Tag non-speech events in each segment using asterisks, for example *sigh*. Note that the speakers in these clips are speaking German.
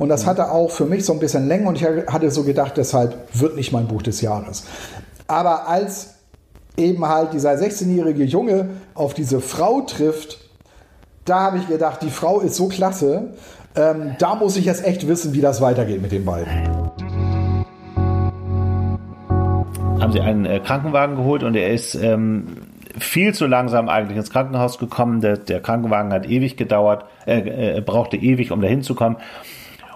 Und das hatte auch für mich so ein bisschen Länge und ich hatte so gedacht, deshalb wird nicht mein Buch des Jahres. Aber als eben halt dieser 16-jährige Junge auf diese Frau trifft, da habe ich gedacht, die Frau ist so klasse, ähm, da muss ich jetzt echt wissen, wie das weitergeht mit den beiden. Haben sie einen äh, Krankenwagen geholt und er ist ähm, viel zu langsam eigentlich ins Krankenhaus gekommen. Der, der Krankenwagen hat ewig gedauert, äh, äh, brauchte ewig, um da hinzukommen.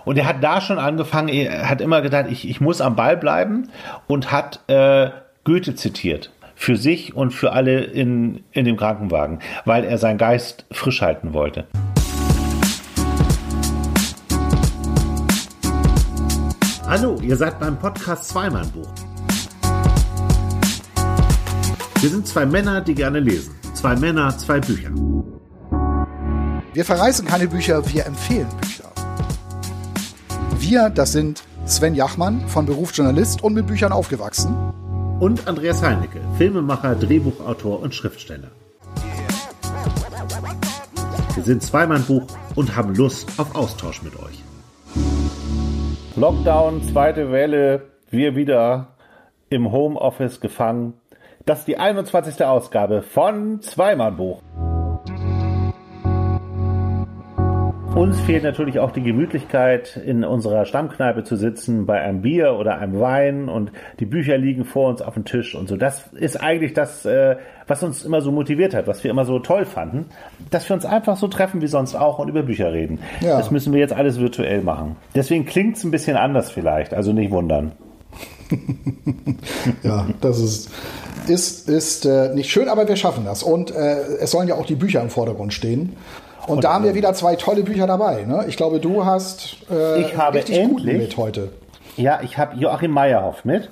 Und er hat da schon angefangen, er hat immer gedacht, ich, ich muss am Ball bleiben und hat äh, Goethe zitiert. Für sich und für alle in, in dem Krankenwagen, weil er seinen Geist frisch halten wollte. Hallo, ihr seid beim Podcast Zweimann-Buch. Wir sind zwei Männer, die gerne lesen. Zwei Männer, zwei Bücher. Wir verreißen keine Bücher, wir empfehlen Bücher. Wir, das sind Sven Jachmann, von Beruf Journalist und mit Büchern aufgewachsen. Und Andreas Heinecke, Filmemacher, Drehbuchautor und Schriftsteller. Wir sind Zweimann-Buch und haben Lust auf Austausch mit euch. Lockdown, zweite Welle, wir wieder im Homeoffice gefangen. Das ist die 21. Ausgabe von Zweimannbuch. Uns fehlt natürlich auch die Gemütlichkeit, in unserer Stammkneipe zu sitzen, bei einem Bier oder einem Wein und die Bücher liegen vor uns auf dem Tisch und so. Das ist eigentlich das, äh, was uns immer so motiviert hat, was wir immer so toll fanden, dass wir uns einfach so treffen wie sonst auch und über Bücher reden. Ja. Das müssen wir jetzt alles virtuell machen. Deswegen klingt es ein bisschen anders vielleicht, also nicht wundern. *laughs* ja, das ist, ist, ist äh, nicht schön, aber wir schaffen das. Und äh, es sollen ja auch die Bücher im Vordergrund stehen. Und, Und da haben wir wieder zwei tolle Bücher dabei. Ne? Ich glaube, du hast äh, ich habe richtig endlich, mit heute. Ja, ich habe Joachim Meyerhoff mit.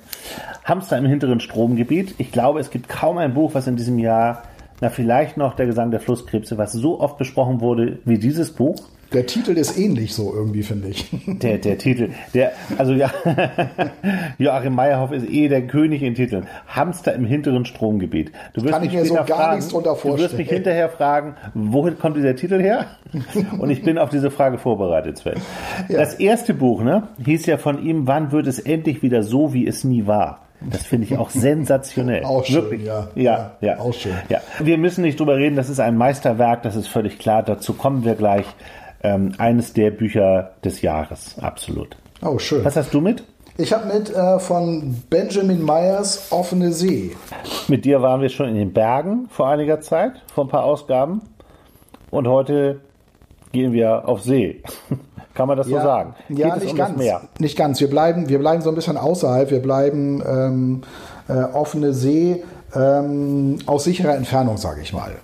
Hamster im hinteren Stromgebiet. Ich glaube, es gibt kaum ein Buch, was in diesem Jahr, na vielleicht noch der Gesang der Flusskrebse, was so oft besprochen wurde wie dieses Buch. Der Titel ist ähnlich so irgendwie, finde ich. Der, der Titel, der, also ja, *laughs* Joachim Meyerhoff ist eh der König in Titeln. Hamster im hinteren Stromgebiet. Du wirst Kann ich mir so gar fragen, nichts drunter vorstellen. Du wirst mich hinterher fragen, wohin kommt dieser Titel her? *laughs* Und ich bin auf diese Frage vorbereitet, Sven. Ja. Das erste Buch, ne, hieß ja von ihm, wann wird es endlich wieder so, wie es nie war? Das finde ich auch *laughs* sensationell. Auch schön, Wirklich. Ja, ja, ja, Auch schön. Ja. Wir müssen nicht drüber reden, das ist ein Meisterwerk, das ist völlig klar. Dazu kommen wir gleich ähm, eines der Bücher des Jahres, absolut. Oh, schön. Was hast du mit? Ich habe mit äh, von Benjamin Myers Offene See. Mit dir waren wir schon in den Bergen vor einiger Zeit, vor ein paar Ausgaben. Und heute gehen wir auf See. *laughs* Kann man das ja, so sagen? Ja, nicht um ganz. Nicht ganz. Wir bleiben, wir bleiben so ein bisschen außerhalb. Wir bleiben ähm, äh, offene See ähm, aus sicherer Entfernung, sage ich mal.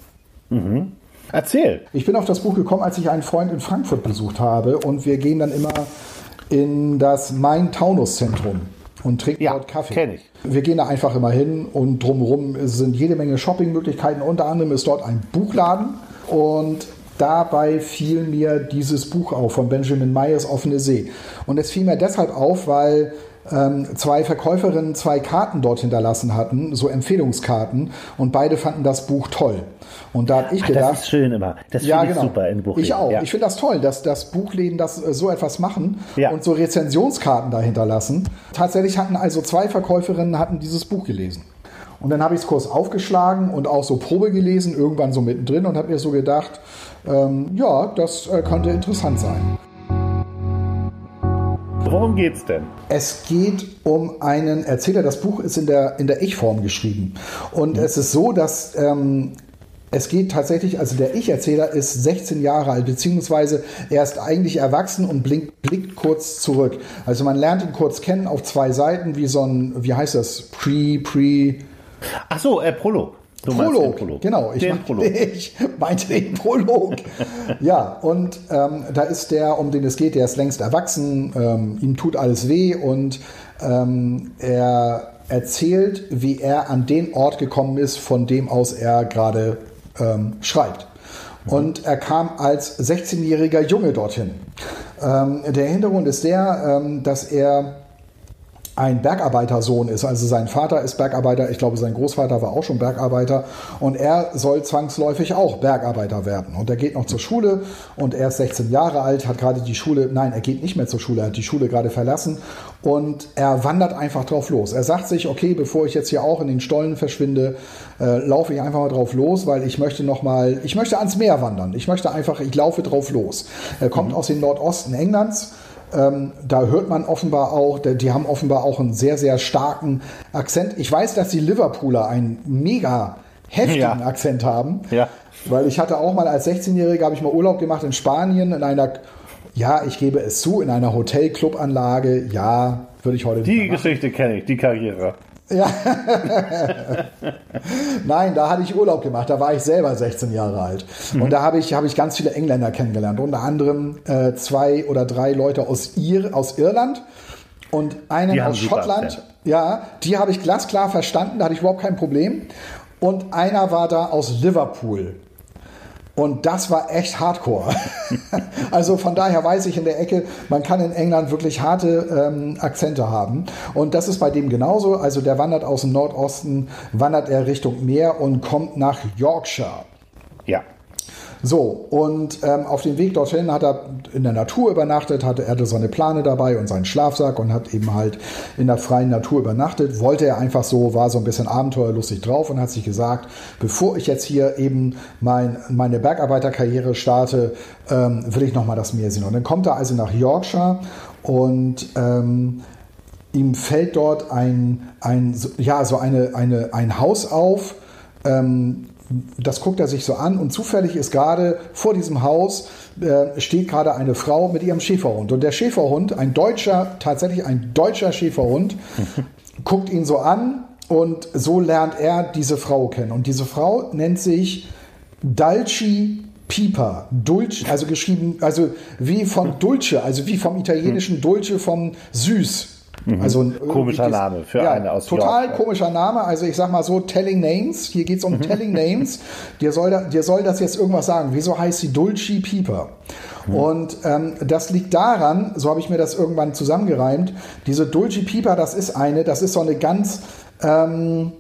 Mhm. Erzähl. Ich bin auf das Buch gekommen, als ich einen Freund in Frankfurt besucht habe und wir gehen dann immer in das Main-Taunus-Zentrum und trinken ja, dort Kaffee. Kenn ich. Wir gehen da einfach immer hin und drumherum sind jede Menge Shoppingmöglichkeiten. Unter anderem ist dort ein Buchladen und dabei fiel mir dieses Buch auf von Benjamin Myers Offene See. Und es fiel mir deshalb auf, weil zwei Verkäuferinnen zwei Karten dort hinterlassen hatten, so Empfehlungskarten, und beide fanden das Buch toll. Und da habe ich Ach, gedacht. Das ist schön immer. Das ja, finde genau. ich super in Buchläden. Ich auch. Ja. Ich finde das toll, dass, dass Buchläden das äh, so etwas machen ja. und so Rezensionskarten dahinter lassen. Tatsächlich hatten also zwei Verkäuferinnen hatten dieses Buch gelesen. Und dann habe ich es kurz aufgeschlagen und auch so Probe gelesen, irgendwann so mittendrin und habe mir so gedacht, ähm, ja, das äh, könnte interessant sein. Worum geht's denn? Es geht um einen Erzähler. Das Buch ist in der, in der Ich-Form geschrieben. Und mhm. es ist so, dass ähm, es geht tatsächlich, also der Ich-Erzähler ist 16 Jahre alt, beziehungsweise er ist eigentlich erwachsen und blinkt, blickt kurz zurück. Also man lernt ihn kurz kennen auf zwei Seiten, wie so ein, wie heißt das? Pre, Pre. Ach so, äh, Prolog. Du Prolog, Prolog, genau. Ich, den Prolog. *laughs* ich meinte den Prolog. ja, und ähm, da ist der, um den es geht, der ist längst erwachsen, ähm, ihm tut alles weh und ähm, er erzählt, wie er an den Ort gekommen ist, von dem aus er gerade ähm, schreibt. Und er kam als 16-jähriger Junge dorthin. Ähm, der Hintergrund ist der, ähm, dass er ein Bergarbeitersohn ist. Also sein Vater ist Bergarbeiter, ich glaube sein Großvater war auch schon Bergarbeiter und er soll zwangsläufig auch Bergarbeiter werden. Und er geht noch zur Schule und er ist 16 Jahre alt, hat gerade die Schule, nein, er geht nicht mehr zur Schule, er hat die Schule gerade verlassen und er wandert einfach drauf los. Er sagt sich, okay, bevor ich jetzt hier auch in den Stollen verschwinde, äh, laufe ich einfach mal drauf los, weil ich möchte noch mal, ich möchte ans Meer wandern. Ich möchte einfach, ich laufe drauf los. Er kommt mhm. aus dem Nordosten Englands ähm, da hört man offenbar auch, die haben offenbar auch einen sehr, sehr starken Akzent. Ich weiß, dass die Liverpooler einen mega heftigen ja. Akzent haben. Ja. Weil ich hatte auch mal als 16-Jähriger, habe ich mal Urlaub gemacht in Spanien in einer, ja, ich gebe es zu, in einer Hotel-Club-Anlage. Ja, würde ich heute nicht Die Geschichte kenne ich, die Karriere. Ja. Nein, da hatte ich Urlaub gemacht. Da war ich selber 16 Jahre alt. Mhm. Und da habe ich, habe ich ganz viele Engländer kennengelernt. Unter anderem äh, zwei oder drei Leute aus, Ir aus Irland und einen aus Schottland. Ja, die habe ich glasklar verstanden. Da hatte ich überhaupt kein Problem. Und einer war da aus Liverpool. Und das war echt hardcore. *laughs* also von daher weiß ich in der Ecke, man kann in England wirklich harte ähm, Akzente haben. Und das ist bei dem genauso. Also der wandert aus dem Nordosten, wandert er Richtung Meer und kommt nach Yorkshire. Ja. So, und ähm, auf dem Weg dorthin hat er in der Natur übernachtet, hatte er seine Plane dabei und seinen Schlafsack und hat eben halt in der freien Natur übernachtet. Wollte er einfach so, war so ein bisschen abenteuerlustig drauf und hat sich gesagt, bevor ich jetzt hier eben mein, meine Bergarbeiterkarriere starte, ähm, will ich nochmal das Meer sehen. Und dann kommt er also nach Yorkshire und ähm, ihm fällt dort ein, ein ja, so eine, eine, ein Haus auf, ähm, das guckt er sich so an und zufällig ist gerade vor diesem Haus äh, steht gerade eine Frau mit ihrem Schäferhund. Und der Schäferhund, ein deutscher, tatsächlich ein deutscher Schäferhund, *laughs* guckt ihn so an und so lernt er diese Frau kennen. Und diese Frau nennt sich Dalci Piper, Dulce, also geschrieben, also wie von Dulce, also wie vom italienischen Dulce vom süß. Mhm. Also komischer Name für ja, eine aus Total York. komischer Name. Also ich sag mal so, Telling Names. Hier geht es um mhm. Telling Names. Dir soll, da, dir soll das jetzt irgendwas sagen. Wieso heißt sie Dulce Pieper? Mhm. Und ähm, das liegt daran, so habe ich mir das irgendwann zusammengereimt, diese Dulce Pieper, das ist eine, das ist so eine ganz... Ähm,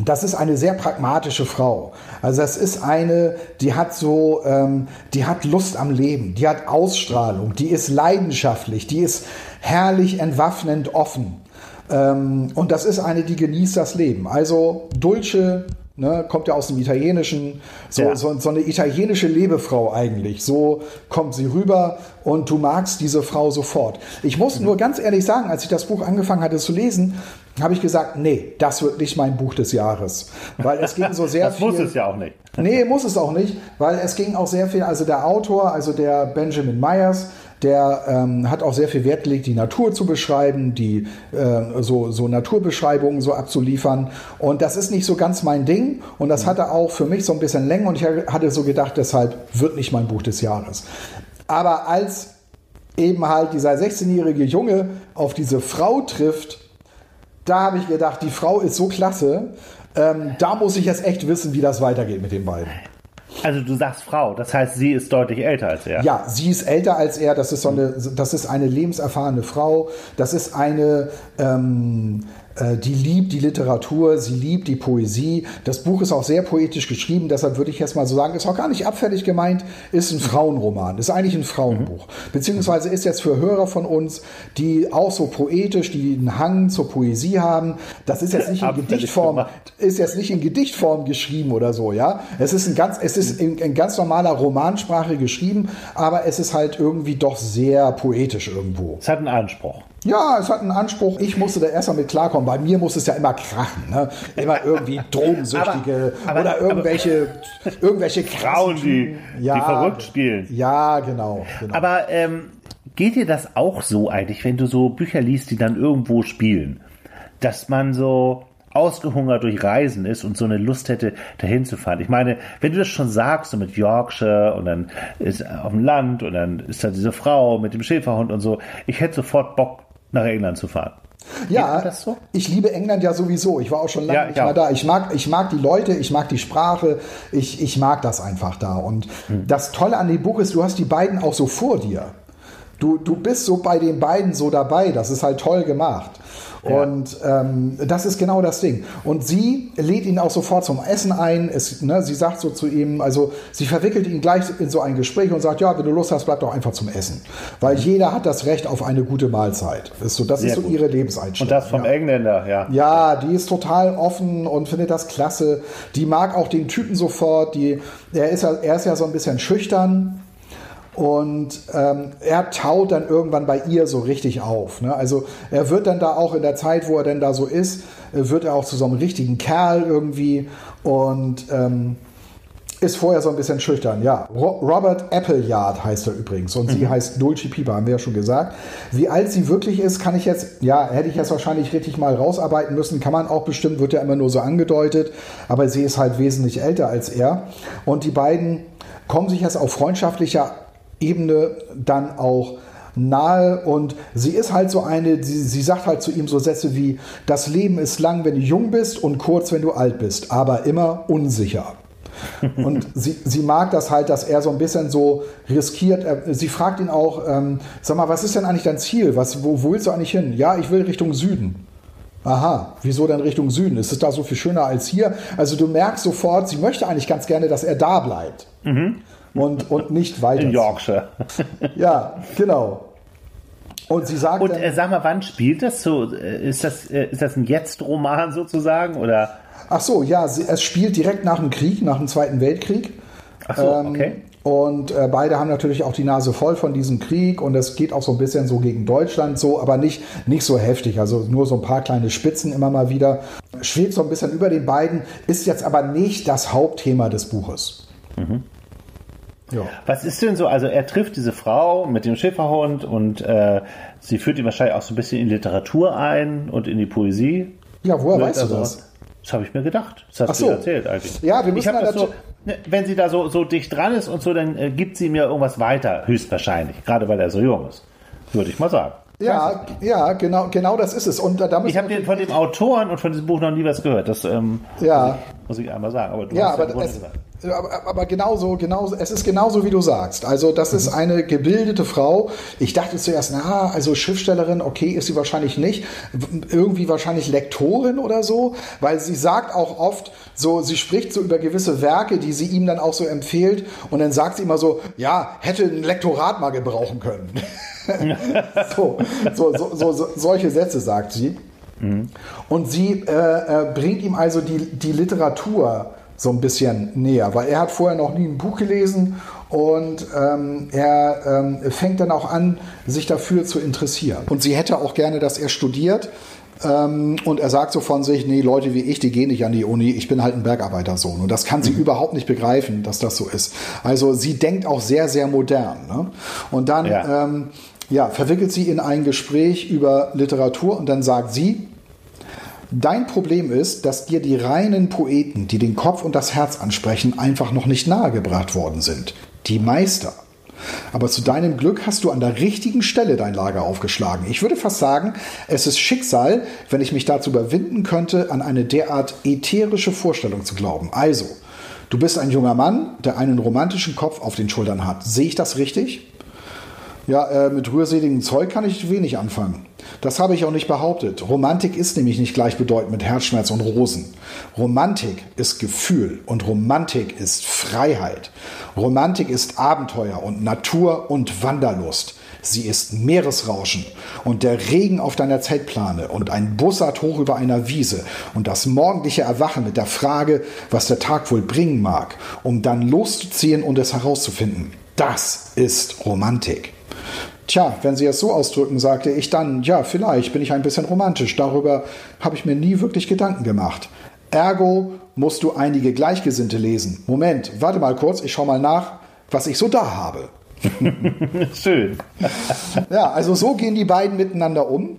das ist eine sehr pragmatische Frau. Also das ist eine, die hat so, ähm, die hat Lust am Leben, die hat Ausstrahlung, die ist leidenschaftlich, die ist herrlich entwaffnend offen. Ähm, und das ist eine, die genießt das Leben. Also Dulce, ne, kommt ja aus dem Italienischen, so, ja. so, so, eine italienische Lebefrau eigentlich. So kommt sie rüber und du magst diese Frau sofort. Ich muss mhm. nur ganz ehrlich sagen, als ich das Buch angefangen hatte zu lesen, habe ich gesagt, nee, das wird nicht mein Buch des Jahres. Weil es ging so sehr das *laughs* viel. Das muss es ja auch nicht. *laughs* Nee, muss es auch nicht, weil es ging auch sehr viel, also der Autor, also der Benjamin Myers, der ähm, hat auch sehr viel Wert gelegt, die Natur zu beschreiben, die äh, so, so Naturbeschreibungen so abzuliefern. Und das ist nicht so ganz mein Ding. Und das hatte auch für mich so ein bisschen Länge. Und ich hatte so gedacht, deshalb wird nicht mein Buch des Jahres. Aber als eben halt dieser 16-jährige Junge auf diese Frau trifft, da habe ich gedacht, die Frau ist so klasse. Ähm, da muss ich jetzt echt wissen, wie das weitergeht mit den beiden. Also du sagst Frau, das heißt, sie ist deutlich älter als er. Ja, sie ist älter als er. Das ist so eine, das ist eine lebenserfahrene Frau. Das ist eine, ähm, äh, die liebt die Literatur, sie liebt die Poesie. Das Buch ist auch sehr poetisch geschrieben, deshalb würde ich jetzt mal so sagen, ist auch gar nicht abfällig gemeint, ist ein Frauenroman, ist eigentlich ein Frauenbuch. Beziehungsweise ist jetzt für Hörer von uns, die auch so poetisch, die einen Hang zur Poesie haben, das ist jetzt nicht in Gedichtform, ist jetzt nicht in Gedichtform geschrieben oder so, ja. Es ist ein ganz, es ist in, in ganz normaler Romansprache geschrieben, aber es ist halt irgendwie doch sehr poetisch irgendwo. Es hat einen Anspruch. Ja, es hat einen Anspruch. Ich musste da erstmal mit klarkommen. Bei mir muss es ja immer krachen. Ne? Immer irgendwie *laughs* Drogensüchtige aber, aber, oder irgendwelche, aber, irgendwelche Frauen, die, ja, die verrückt spielen. Ja, genau. genau. Aber ähm, geht dir das auch so eigentlich, wenn du so Bücher liest, die dann irgendwo spielen? Dass man so ausgehungert durch Reisen ist und so eine Lust hätte, dahin zu fahren. Ich meine, wenn du das schon sagst, so mit Yorkshire und dann ist auf dem Land und dann ist da diese Frau mit dem Schäferhund und so, ich hätte sofort Bock, nach England zu fahren. Ja, so? ich liebe England ja sowieso. Ich war auch schon lange ja, nicht mehr da. Ich mag, ich mag die Leute, ich mag die Sprache, ich, ich mag das einfach da. Und hm. das Tolle an dem Buch ist, du hast die beiden auch so vor dir. du, du bist so bei den beiden so dabei. Das ist halt toll gemacht. Und ähm, das ist genau das Ding. Und sie lädt ihn auch sofort zum Essen ein. Es, ne, sie sagt so zu ihm, also sie verwickelt ihn gleich in so ein Gespräch und sagt, ja, wenn du Lust hast, bleib doch einfach zum Essen. Weil jeder hat das Recht auf eine gute Mahlzeit. Ist so, das Sehr ist so gut. ihre Lebenseinstellung. Und das vom ja. Engländer, ja. Ja, die ist total offen und findet das klasse. Die mag auch den Typen sofort. Die, er, ist ja, er ist ja so ein bisschen schüchtern. Und ähm, er taut dann irgendwann bei ihr so richtig auf. Ne? Also er wird dann da auch in der Zeit, wo er denn da so ist, äh, wird er auch zu so einem richtigen Kerl irgendwie und ähm, ist vorher so ein bisschen schüchtern. Ja, Ro Robert Appleyard heißt er übrigens und sie heißt Dulce Pieper, haben wir ja schon gesagt. Wie alt sie wirklich ist, kann ich jetzt, ja, hätte ich jetzt wahrscheinlich richtig mal rausarbeiten müssen, kann man auch bestimmt, wird ja immer nur so angedeutet, aber sie ist halt wesentlich älter als er und die beiden kommen sich jetzt auf freundschaftlicher Ebene dann auch nahe und sie ist halt so eine, sie, sie sagt halt zu ihm so Sätze wie, das Leben ist lang, wenn du jung bist und kurz, wenn du alt bist, aber immer unsicher. *laughs* Und sie, sie mag das halt, dass er so ein bisschen so riskiert. Er- Sie fragt ihn auch, ähm, sag mal, was ist denn eigentlich dein Ziel? Was, wo, wo willst du eigentlich hin? Ja, ich will Richtung Süden. Aha, wieso denn Richtung Süden? Ist es da so viel schöner als hier? Also du merkst sofort, sie möchte eigentlich ganz gerne, dass er da bleibt. Und, und nicht weiter. In Yorkshire. Ja, genau. Und sie sagt Und dann, äh, sag mal, wann spielt das so? Äh, Ist das, äh, ist das ein Jetzt-Roman sozusagen? Oder? ach so, ja, sie, es spielt direkt nach dem Krieg, nach dem Zweiten Weltkrieg. Ach so, okay. Und äh, beide haben natürlich auch die Nase voll von diesem Krieg und es geht auch so ein bisschen so gegen Deutschland so, aber nicht, nicht so heftig. Also nur so ein paar kleine Spitzen immer mal wieder. Schwebt so ein bisschen über den beiden, ist jetzt aber nicht das Hauptthema des Buches. Mhm. Ja. Was ist denn so? Also er trifft diese Frau mit dem Schäferhund und äh, sie führt ihn wahrscheinlich auch so ein bisschen in Literatur ein und in die Poesie. ja, woher Wird weißt du also- das? Das habe ich mir gedacht. Das hast Ach so. du erzählt eigentlich. Ja, wir müssen ich das so, ne, Wenn sie da so, so dicht dran ist und so, dann äh, gibt sie mir irgendwas weiter, höchstwahrscheinlich. Gerade weil er so jung ist. Würde ich mal sagen. Ja, ja, genau, genau das ist es. Und da, da Ich habe von dem Autoren und von diesem Buch noch nie was gehört. Das ähm, Ja. muss ich einmal sagen. Aber du Ja, hast aber, Grunde es, gesagt. Aber, aber genauso, genauso, es ist genauso, wie du sagst. Also, das ist eine gebildete Frau. Ich dachte zuerst, na, also Schriftstellerin, okay, ist sie wahrscheinlich nicht. Irgendwie wahrscheinlich Lektorin oder so, weil sie sagt auch oft so, sie spricht so über gewisse Werke, die sie ihm dann auch so empfiehlt. Und dann sagt sie immer so, ja, hätte ein Lektorat mal gebrauchen können. *laughs* so, so, so, so, so, solche Sätze sagt sie. Und sie äh, äh, bringt ihm also die, die Literatur so ein bisschen näher, weil er hat vorher noch nie ein Buch gelesen und ähm, er ähm, fängt dann auch an, sich dafür zu interessieren. Und sie hätte auch gerne, dass er studiert. Ähm, und er sagt so von sich, nee, Leute wie ich, die gehen nicht an die Uni, ich bin halt ein Bergarbeitersohn. Und das kann sie überhaupt nicht begreifen, dass das so ist. Also sie denkt auch sehr, sehr modern. Ne? Und dann Ja. ähm, ja, verwickelt sie in ein Gespräch über Literatur und dann sagt sie, Dein Problem ist, dass dir die reinen Poeten, die den Kopf und das Herz ansprechen, einfach noch nicht nahegebracht worden sind. Die Meister. Aber zu deinem Glück hast du an der richtigen Stelle dein Lager aufgeschlagen. Ich würde fast sagen, es ist Schicksal, wenn ich mich dazu überwinden könnte, an eine derart ätherische Vorstellung zu glauben. Also, du bist ein junger Mann, der einen romantischen Kopf auf den Schultern hat. Sehe ich das richtig? Ja, äh, mit rührseligem Zeug kann ich wenig anfangen. Das habe ich auch nicht behauptet. Romantik ist nämlich nicht gleichbedeutend mit Herzschmerz und Rosen. Romantik ist Gefühl und Romantik ist Freiheit. Romantik ist Abenteuer und Natur und Wanderlust. Sie ist Meeresrauschen und der Regen auf deiner Zeltplane und ein Bussard hoch über einer Wiese und das morgendliche Erwachen mit der Frage, was der Tag wohl bringen mag, um dann loszuziehen und es herauszufinden. Das ist Romantik. Tja, wenn Sie es so ausdrücken, sagte ich dann, ja, vielleicht bin ich ein bisschen romantisch. Darüber habe ich mir nie wirklich Gedanken gemacht. Ergo musst du einige Gleichgesinnte lesen. Moment, warte mal kurz, ich schau mal nach, was ich so da habe. *laughs* Schön. Ja, also so gehen die beiden miteinander um.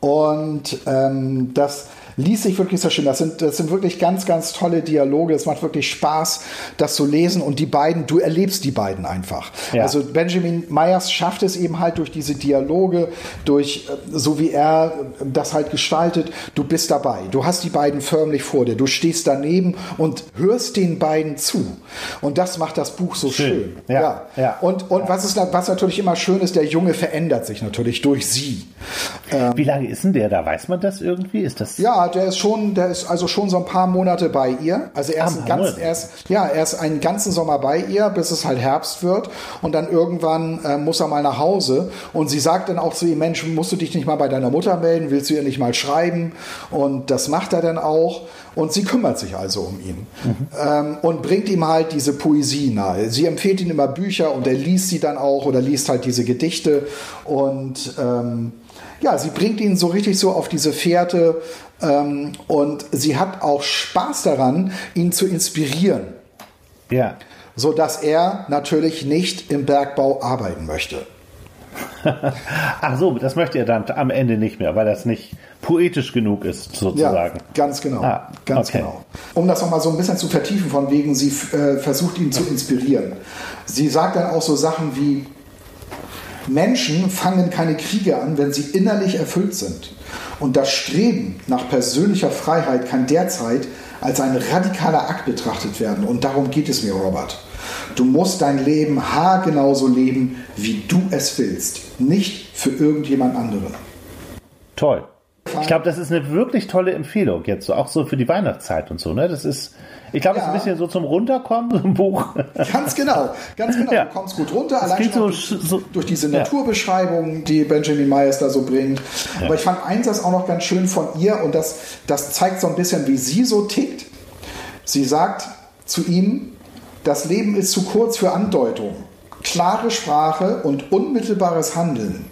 Und ähm, das liest sich wirklich sehr schön. Das sind, das sind wirklich ganz, ganz tolle Dialoge. Es macht wirklich Spaß, das zu lesen. Und die beiden, du erlebst die beiden einfach. Ja. Also Benjamin Myers schafft es eben halt durch diese Dialoge, durch äh, so wie er das halt gestaltet. Du bist dabei. Du hast die beiden förmlich vor dir. Du stehst daneben und hörst den beiden zu. Und das macht das Buch so schön. schön. Ja. ja. ja. Und, und Was, ist, was natürlich immer schön ist, der Junge verändert sich natürlich durch sie. Ähm, wie lange ist denn der da? Weiß man das irgendwie? Ist das? Ja, der ist schon, der ist also schon so ein paar Monate bei ihr. Also er ist, ganz, er ist, ja, er ist einen ganzen Sommer bei ihr, bis es halt Herbst wird. Und dann irgendwann äh, muss er mal nach Hause. Und sie sagt dann auch zu ihm, Mensch, musst du dich nicht mal bei deiner Mutter melden? Willst du ihr nicht mal schreiben? Und das macht er dann auch. Und sie kümmert sich also um ihn mhm. ähm, und bringt ihm halt diese Poesie nahe. Sie empfiehlt ihm immer Bücher und er liest sie dann auch oder liest halt diese Gedichte. Und ähm, ja, sie bringt ihn so richtig so auf diese Fährte ähm, und sie hat auch Spaß daran, ihn zu inspirieren. Ja. So dass er natürlich nicht im Bergbau arbeiten möchte. *laughs* Ach so, das möchte er dann am Ende nicht mehr, weil das nicht poetisch genug ist, sozusagen. Ja, ganz genau. Ah, ganz okay. genau. Um das nochmal so ein bisschen zu vertiefen, von wegen, sie äh, versucht ihn zu inspirieren. Sie sagt dann auch so Sachen wie, Menschen fangen keine Kriege an, wenn sie innerlich erfüllt sind. Und das Streben nach persönlicher Freiheit kann derzeit als ein radikaler Akt betrachtet werden. Und darum geht es mir, Robert. Du musst dein Leben haargenauso leben, wie du es willst, nicht für irgendjemand anderen. Toll. Ich glaube, das ist eine wirklich tolle Empfehlung jetzt, auch so für die Weihnachtszeit und so. Ne? Das ist, ich glaube, ja. es ist ein bisschen so zum Runterkommen, so ein Buch. *laughs* Ganz genau, ganz genau. Ja. Du kommst gut runter, das allein schon so, durch, so, durch, diese ja. Naturbeschreibung, die Benjamin Myers da so bringt. Aber ich fand eins das auch noch ganz schön von ihr und das, das zeigt so ein bisschen, wie sie so tickt. Sie sagt zu ihm, das Leben ist zu kurz für Andeutung. Klare Sprache und unmittelbares Handeln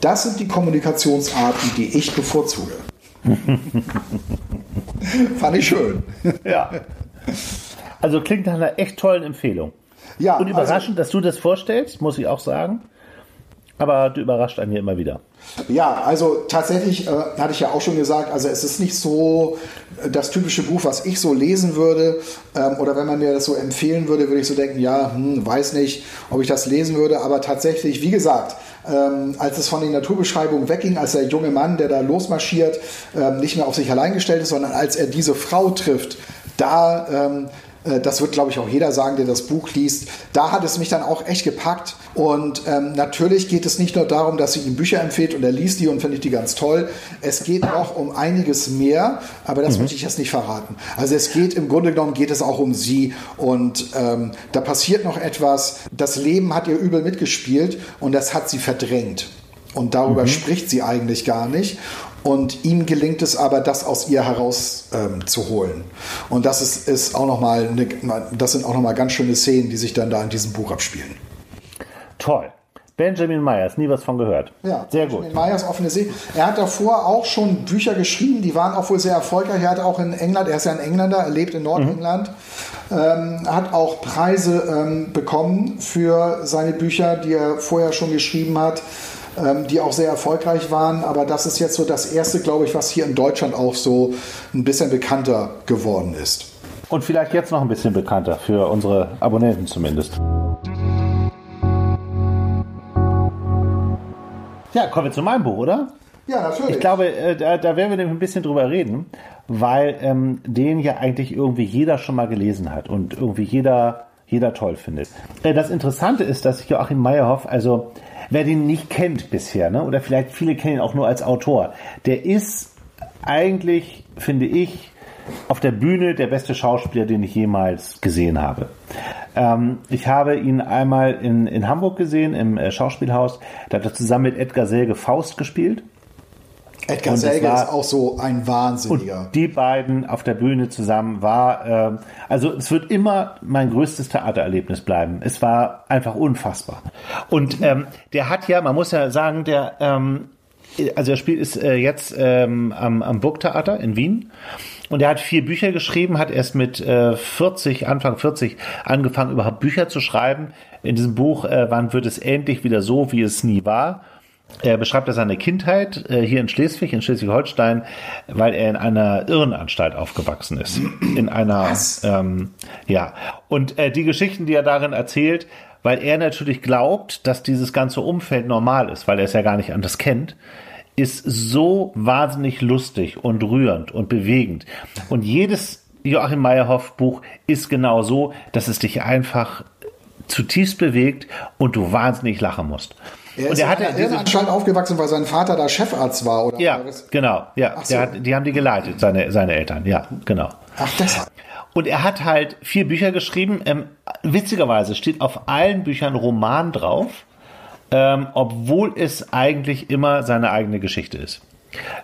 das sind die Kommunikationsarten, die ich bevorzuge. *laughs* Fand ich schön. ja. Also klingt nach einer echt tollen Empfehlung. Ja, Und überraschend, also, dass du das vorstellst, muss ich auch sagen. Aber du überrascht einen hier immer wieder. Ja, also tatsächlich äh, hatte ich ja auch schon gesagt, also es ist nicht so äh, das typische Buch, was ich so lesen würde. Ähm, oder wenn man mir das so empfehlen würde, würde ich so denken, ja, hm, weiß nicht, ob ich das lesen würde. Aber tatsächlich, wie gesagt, ähm, als es von den Naturbeschreibungen wegging, als der junge Mann, der da losmarschiert, ähm, nicht mehr auf sich allein gestellt ist, sondern als er diese Frau trifft, da ähm, äh, das wird, glaube ich, auch jeder sagen, der das Buch liest. Da hat es mich dann auch echt gepackt. Und ähm, natürlich geht es nicht nur darum, dass sie ihm Bücher empfiehlt und er liest die und finde ich die ganz toll. Es geht auch um einiges mehr, aber das mhm. möchte ich jetzt nicht verraten. Also es geht im Grunde genommen geht es auch um sie und ähm, da passiert noch etwas. Das Leben hat ihr übel mitgespielt und das hat sie verdrängt. Und darüber mhm. spricht sie eigentlich gar nicht. Und ihm gelingt es aber, das aus ihr heraus ähm. Und das ist, ist auch noch mal eine, das sind auch noch mal ganz schöne Szenen, die sich dann da in diesem Buch abspielen. Toll. Benjamin Myers, nie was von gehört. Ja, sehr Benjamin gut. Myers, offene See. Er hat davor auch schon Bücher geschrieben, die waren auch wohl sehr erfolgreich. Er hat auch in England, er ist ja ein Engländer, er lebt in Nordengland, mhm. ähm, hat auch Preise ähm, bekommen für seine Bücher, die er vorher schon geschrieben hat ähm, die auch sehr erfolgreich waren. Aber das ist jetzt so das erste, glaube ich, was hier in Deutschland auch so ein bisschen bekannter geworden ist. Und vielleicht jetzt noch ein bisschen bekannter für unsere Abonnenten zumindest. Ja, kommen wir zu meinem Buch, oder? Ja, natürlich. Ich glaube, äh, da, da werden wir nämlich ein bisschen drüber reden, weil ähm, den ja eigentlich irgendwie jeder schon mal gelesen hat und irgendwie jeder, jeder toll findet. Äh, das Interessante ist, dass Joachim Meyerhoff, also wer den nicht kennt bisher, ne, oder vielleicht viele kennen ihn auch nur als Autor, der ist eigentlich, finde ich, auf der Bühne der beste Schauspieler, den ich jemals gesehen habe. Ähm, ich habe ihn einmal in, in Hamburg gesehen, im äh, Schauspielhaus. Da hat er zusammen mit Edgar Selge Faust gespielt. Edgar Selge ist auch so ein Wahnsinniger. Und die beiden auf der Bühne zusammen war, äh, also es wird immer mein größtes Theatererlebnis bleiben. Es war einfach unfassbar. Und ähm, der hat ja, man muss ja sagen, der, ähm, also er spielt ist äh, jetzt ähm, am, am Burgtheater in Wien. Und er hat vier Bücher geschrieben, hat erst mit äh, 40, Anfang 40 angefangen, überhaupt Bücher zu schreiben. In diesem Buch, äh, wann wird es endlich wieder so, wie es nie war? Er beschreibt er seine Kindheit äh, hier in Schleswig, in Schleswig-Holstein, weil er in einer Irrenanstalt aufgewachsen ist. In einer, ähm, ja. Und äh, die Geschichten, die er darin erzählt, weil er natürlich glaubt, dass dieses ganze Umfeld normal ist, weil er es ja gar nicht anders kennt, ist so wahnsinnig lustig und rührend und bewegend. Und jedes Joachim Meyerhoff Buch ist genau so, dass es dich einfach zutiefst bewegt und du wahnsinnig lachen musst. Er und ist er hatte in einer Anstalt aufgewachsen, weil sein Vater da Chefarzt war, oder? Ja, genau. Ja, so. hat, die haben die geleitet, seine, seine Eltern. Ja, genau. Ach, deshalb. Und er hat halt vier Bücher geschrieben. Ähm, witzigerweise steht auf allen Büchern Roman drauf, ähm, obwohl es eigentlich immer seine eigene Geschichte ist.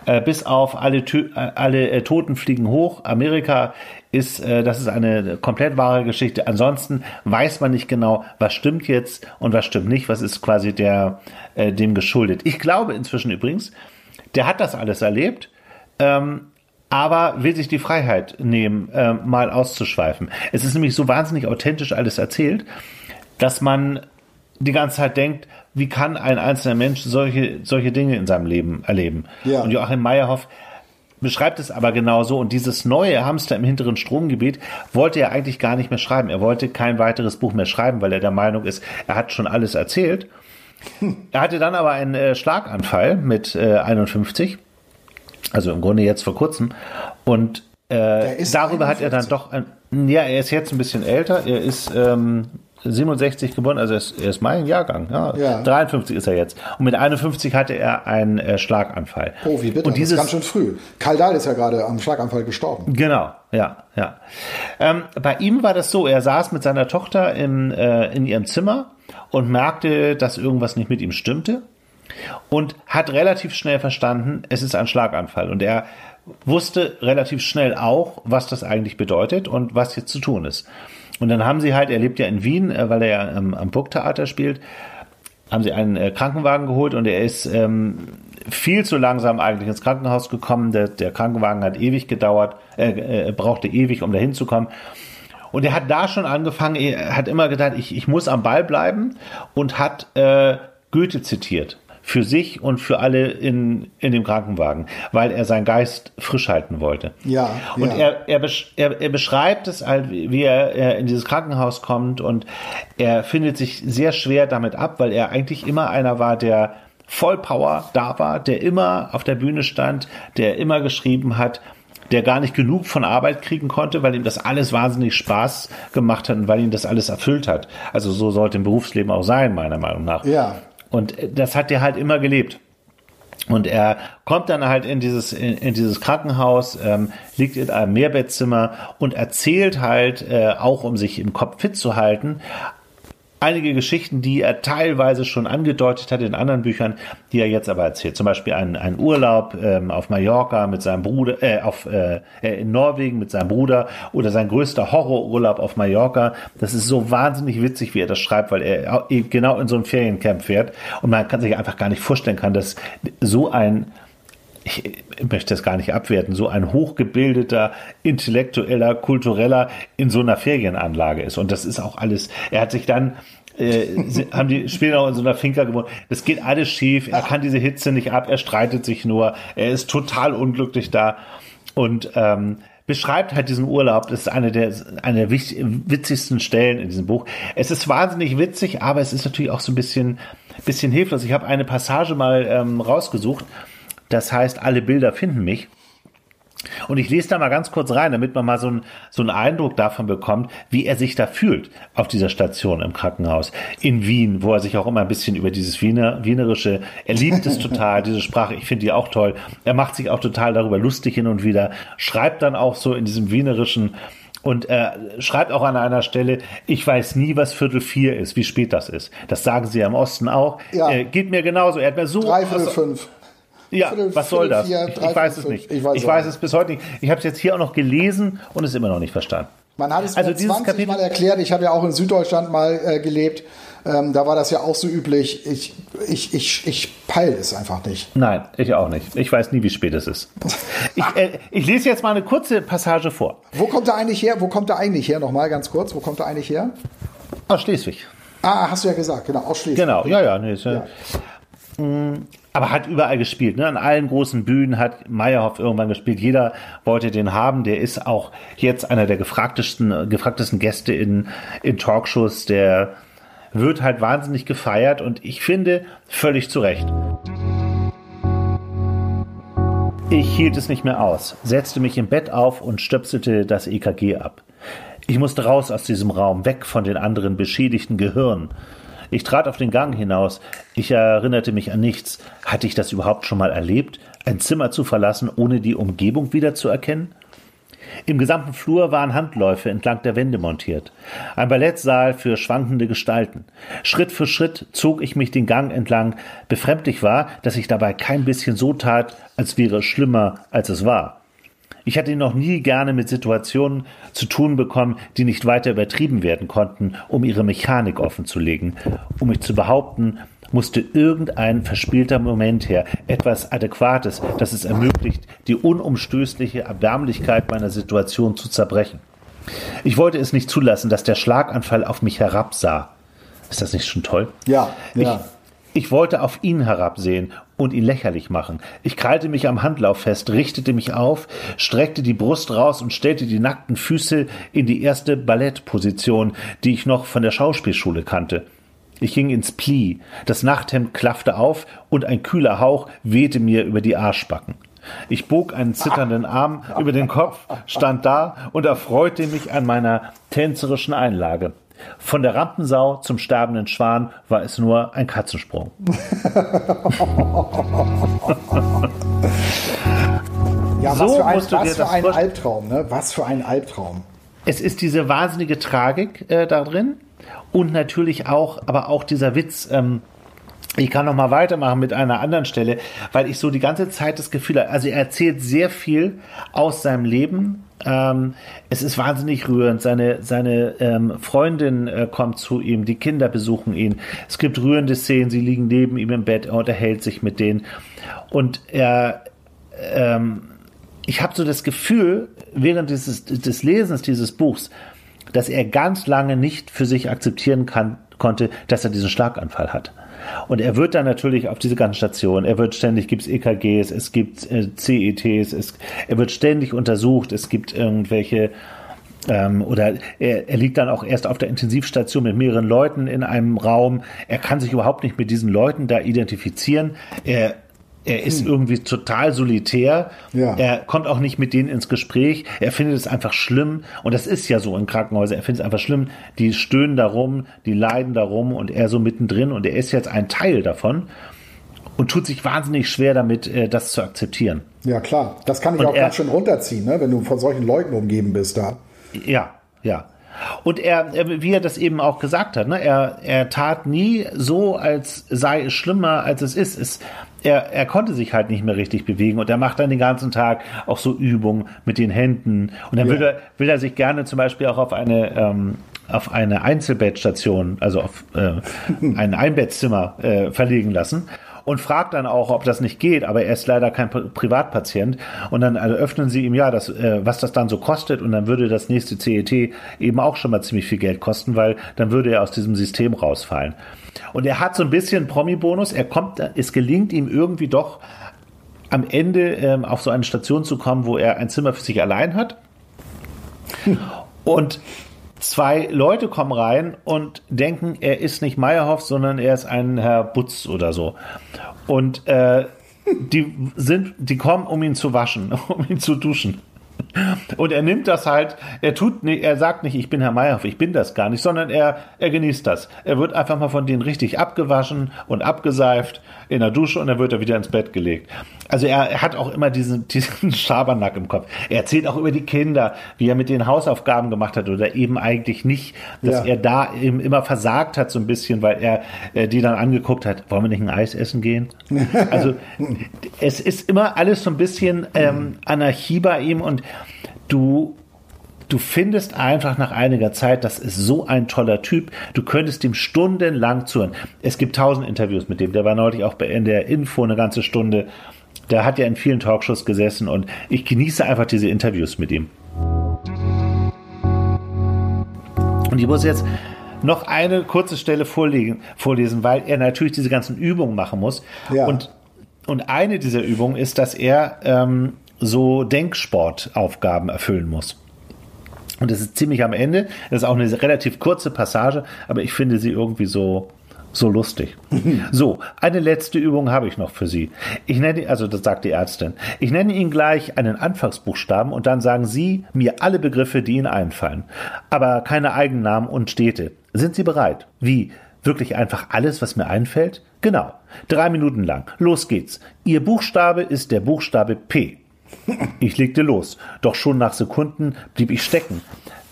Äh, bis auf alle, Tö äh, alle äh, Toten fliegen hoch. Amerika ist, äh, das ist eine komplett wahre Geschichte. Ansonsten weiß man nicht genau, was stimmt jetzt und was stimmt nicht. Was ist quasi der, äh, dem geschuldet. Ich glaube inzwischen übrigens, der hat das alles erlebt. Ähm, aber will sich die Freiheit nehmen, äh, mal auszuschweifen. Es ist nämlich so wahnsinnig authentisch alles erzählt, dass man die ganze Zeit denkt, wie kann ein einzelner Mensch solche, solche Dinge in seinem Leben erleben? Ja. Und Joachim Meyerhoff beschreibt es aber genauso. Und dieses neue Hamster im hinteren Stromgebiet wollte er eigentlich gar nicht mehr schreiben. Er wollte kein weiteres Buch mehr schreiben, weil er der Meinung ist, er hat schon alles erzählt. Er hatte dann aber einen äh, Schlaganfall mit äh, 51 also im Grunde jetzt vor kurzem. Und äh, darüber hat er dann 51. doch, ein, ja, er ist jetzt ein bisschen älter. Er ist ähm, 67 geboren, also er ist, er ist mein Jahrgang. Ja. Ja. 53 ist er jetzt. Und mit 51 hatte er einen äh, Schlaganfall. Oh, wie bitter. Und dieses, das ist ganz schön früh. Karl Dahl ist ja gerade am Schlaganfall gestorben. Genau, ja, ja. Ähm, bei ihm war das so, er saß mit seiner Tochter im, äh, in ihrem Zimmer und merkte, dass irgendwas nicht mit ihm stimmte und hat relativ schnell verstanden, es ist ein Schlaganfall. Und er wusste relativ schnell auch, was das eigentlich bedeutet und was jetzt zu tun ist. Und dann haben sie halt, er lebt ja in Wien, äh, weil er ja am, am Burgtheater spielt, haben sie einen äh, Krankenwagen geholt und er ist ähm, viel zu langsam eigentlich ins Krankenhaus gekommen. Der, der Krankenwagen hat ewig gedauert, äh, äh, brauchte ewig, um da hinzukommen. Und er hat da schon angefangen, er hat immer gedacht, ich, ich muss am Ball bleiben und hat äh, Goethe zitiert. Für sich und für alle in, in dem Krankenwagen, weil er seinen Geist frisch halten wollte. Ja, Und ja. er, er, besch er, er beschreibt es halt, wie er, er in dieses Krankenhaus kommt und er findet sich sehr schwer damit ab, weil er eigentlich immer einer war, der voll Power da war, der immer auf der Bühne stand, der immer geschrieben hat, der gar nicht genug von Arbeit kriegen konnte, weil ihm das alles wahnsinnig Spaß gemacht hat und weil ihn das alles erfüllt hat. Also so sollte ein Berufsleben auch sein, meiner Meinung nach. Ja. Und das hat er halt immer gelebt. Und er kommt dann halt in dieses, in, in dieses Krankenhaus, ähm, liegt in einem Mehrbettzimmer und erzählt halt, äh, auch um sich im Kopf fit zu halten, einige Geschichten, die er teilweise schon angedeutet hat in anderen Büchern, die er jetzt aber erzählt. Zum Beispiel einen, einen Urlaub ähm, auf Mallorca mit seinem Bruder, äh, auf, äh, äh, in Norwegen mit seinem Bruder oder sein größter Horrorurlaub auf Mallorca. Das ist so wahnsinnig witzig, wie er das schreibt, weil er genau in so ein Feriencamp fährt und man kann sich einfach gar nicht vorstellen kann, dass so ein ich möchte es gar nicht abwerten, so ein hochgebildeter, intellektueller, kultureller in so einer Ferienanlage ist. Und das ist auch alles, er hat sich dann äh, *laughs* haben die später auch in so einer Finca gewohnt. Das geht alles schief. Er kann diese Hitze nicht ab. Er streitet sich nur. Er ist total unglücklich da und ähm, beschreibt halt diesen Urlaub. Das ist eine der eine der witzigsten Stellen in diesem Buch. Es ist wahnsinnig witzig, aber es ist natürlich auch so ein bisschen bisschen hilflos. Ich habe eine Passage mal ähm, rausgesucht. Das heißt, alle Bilder finden mich. Und ich lese da mal ganz kurz rein, damit man mal so, ein, so einen Eindruck davon bekommt, wie er sich da fühlt auf dieser Station im Krankenhaus in Wien, wo er sich auch immer ein bisschen über dieses Wiener, Wienerische, er liebt es total, diese Sprache, ich finde die auch toll. Er macht sich auch total darüber lustig hin und wieder, schreibt dann auch so in diesem Wienerischen und er schreibt auch an einer Stelle, ich weiß nie, was Viertel vier ist, wie spät das ist. Das sagen sie ja im Osten auch. Ja. Äh, geht mir genauso. Er hat mir so Dreiviertel aus- fünf. Ja, Viertel- was soll das? vier, ich, ich weiß es nicht. Ich Ich weiß weiß, auch nicht. es bis heute nicht. Ich habe es jetzt hier auch noch gelesen und es immer noch nicht verstanden. Man hat es Also mir dieses 20 Kapitel- Mal erklärt. Ich habe ja auch in Süddeutschland mal äh, gelebt. Ähm, da war das ja auch so üblich. Ich, ich, ich, ich peil es einfach nicht. Nein, ich auch nicht. Ich weiß nie, wie spät es ist. Ich, äh, ich lese jetzt mal eine kurze Passage vor. Wo kommt er eigentlich her? Wo kommt er eigentlich her? Nochmal ganz kurz. Wo kommt er eigentlich her? Aus Schleswig. Ah, hast du ja gesagt. Genau, aus Schleswig. Genau, ja, ja. Nee, ist, ja. Aber hat überall gespielt. Ne? An allen großen Bühnen hat Meyerhoff irgendwann gespielt. Jeder wollte den haben. Der ist auch jetzt einer der gefragtesten, gefragtesten Gäste in, in Talkshows. Der wird halt wahnsinnig gefeiert und ich finde völlig zu Recht. Ich hielt es nicht mehr aus, setzte mich im Bett auf und stöpselte das EKG ab. Ich musste raus aus diesem Raum, weg von den anderen beschädigten Gehirnen. Ich trat auf den Gang hinaus. Ich erinnerte mich an nichts. Hatte ich das überhaupt schon mal erlebt? Ein Zimmer zu verlassen, ohne die Umgebung wiederzuerkennen? Im gesamten Flur waren Handläufe entlang der Wände montiert. Ein Ballettsaal für schwankende Gestalten. Schritt für Schritt zog ich mich den Gang entlang. Befremdlich war, dass ich dabei kein bisschen so tat, als wäre es schlimmer, als es war. Ich hatte noch nie gerne mit Situationen zu tun bekommen, die nicht weiter übertrieben werden konnten, um ihre Mechanik offenzulegen, um mich zu behaupten, musste irgendein verspielter Moment her, etwas Adäquates, das es ermöglicht, die unumstößliche Erbärmlichkeit meiner Situation zu zerbrechen. Ich wollte es nicht zulassen, dass der Schlaganfall auf mich herabsah. Ist das nicht schon toll? Ja, ja. Ich, ich wollte auf ihn herabsehen und ihn lächerlich machen. Ich krallte mich am Handlauf fest, richtete mich auf, streckte die Brust raus und stellte die nackten Füße in die erste Ballettposition, die ich noch von der Schauspielschule kannte. Ich ging ins Pli, das Nachthemd klaffte auf und ein kühler Hauch wehte mir über die Arschbacken. Ich bog einen zitternden Arm über den Kopf, stand da und erfreute mich an meiner tänzerischen Einlage. Von der Rampensau zum sterbenden Schwan war es nur ein Katzensprung. *laughs* ja, so was für ein, was für ein Albtraum, ne? Was für ein Albtraum. Es ist diese wahnsinnige Tragik äh, da drin und natürlich auch, aber auch dieser Witz, ähm, ich kann noch mal weitermachen mit einer anderen Stelle, weil ich so die ganze Zeit das Gefühl habe, also er erzählt sehr viel aus seinem Leben. Ähm, es ist wahnsinnig rührend. Seine, seine ähm, Freundin äh, kommt zu ihm, die Kinder besuchen ihn. Es gibt rührende Szenen, sie liegen neben ihm im Bett, er unterhält sich mit denen. Und er, ähm, ich habe so das Gefühl, während dieses, des Lesens dieses Buchs, dass er ganz lange nicht für sich akzeptieren kann, konnte, dass er diesen Schlaganfall hat. Und er wird dann natürlich auf diese ganzen Stationen, er wird ständig, gibt es EKGs, es gibt äh, CETs, es, er wird ständig untersucht, es gibt irgendwelche ähm, oder er, er liegt dann auch erst auf der Intensivstation mit mehreren Leuten in einem Raum. Er kann sich überhaupt nicht mit diesen Leuten da identifizieren. Er er ist hm. irgendwie total solitär. Ja. Er kommt auch nicht mit denen ins Gespräch. Er findet es einfach schlimm. Und das ist ja so in Krankenhäusern. Er findet es einfach schlimm. Die stöhnen darum, die leiden darum und er so mittendrin. Und er ist jetzt ein Teil davon und tut sich wahnsinnig schwer damit, äh, das zu akzeptieren. Ja, klar. Das kann ich und auch er, ganz schön runterziehen, ne? wenn du von solchen Leuten umgeben bist da. Ja, ja. Und er, wie er das eben auch gesagt hat, ne, er, er tat nie so, als sei es schlimmer, als es ist. Es, er, er konnte sich halt nicht mehr richtig bewegen und er macht dann den ganzen Tag auch so Übungen mit den Händen. Und dann ja. will, er, will er sich gerne zum Beispiel auch auf eine, ähm, auf eine Einzelbettstation, also auf äh, ein Einbettzimmer äh, verlegen lassen und fragt dann auch, ob das nicht geht, aber er ist leider kein Privatpatient. Und dann eröffnen sie ihm ja, das, äh, was das dann so kostet und dann würde das nächste CET eben auch schon mal ziemlich viel Geld kosten, weil dann würde er aus diesem System rausfallen. Und er hat so ein bisschen Promi-Bonus. Er kommt, es gelingt ihm irgendwie doch am Ende ähm, auf so eine Station zu kommen, wo er ein Zimmer für sich allein hat. Und zwei Leute kommen rein und denken, er ist nicht Meyerhoff, sondern er ist ein Herr Butz oder so. Und äh, die sind, die kommen, um ihn zu waschen, *laughs* um ihn zu duschen. Und er nimmt das halt, er tut nicht, er sagt nicht, ich bin Herr Meyerhoff, ich bin das gar nicht, sondern er, er genießt das. Er wird einfach mal von denen richtig abgewaschen und abgeseift in der Dusche und dann wird er wieder ins Bett gelegt. Also er, er hat auch immer diesen, *laughs* diesen Schabernack im Kopf. Er erzählt auch über die Kinder, wie er mit den Hausaufgaben gemacht hat oder eben eigentlich nicht, dass ja. er da eben immer versagt hat so ein bisschen, weil er äh, die dann angeguckt hat, wollen wir nicht ein Eis essen gehen? *laughs* Also es ist immer alles so ein bisschen ähm, Anarchie bei ihm und du du findest einfach nach einiger Zeit, das ist so ein toller Typ, du könntest ihm stundenlang zuhören. Es gibt tausend Interviews mit dem, der war neulich auch in der Info eine ganze Stunde. Der hat ja in vielen Talkshows gesessen und ich genieße einfach diese Interviews mit ihm. Und ich muss jetzt noch eine kurze Stelle vorlegen, vorlesen, weil er natürlich diese ganzen Übungen machen muss. Ja. Und, und eine dieser Übungen ist, dass er ähm, so Denksportaufgaben erfüllen muss. Und das ist ziemlich am Ende. Das ist auch eine relativ kurze Passage, aber ich finde sie irgendwie so, so lustig. *laughs* so, eine letzte Übung habe ich noch für Sie. Ich nenne, also das sagt die Ärztin, ich nenne Ihnen gleich einen Anfangsbuchstaben und dann sagen Sie mir alle Begriffe, die Ihnen einfallen. Aber keine Eigennamen und Städte. Sind Sie bereit? Wie? Wirklich einfach alles, was mir einfällt? Genau. Drei Minuten lang. Los geht's. Ihr Buchstabe ist der Buchstabe P. Ich legte los, doch schon nach Sekunden blieb ich stecken,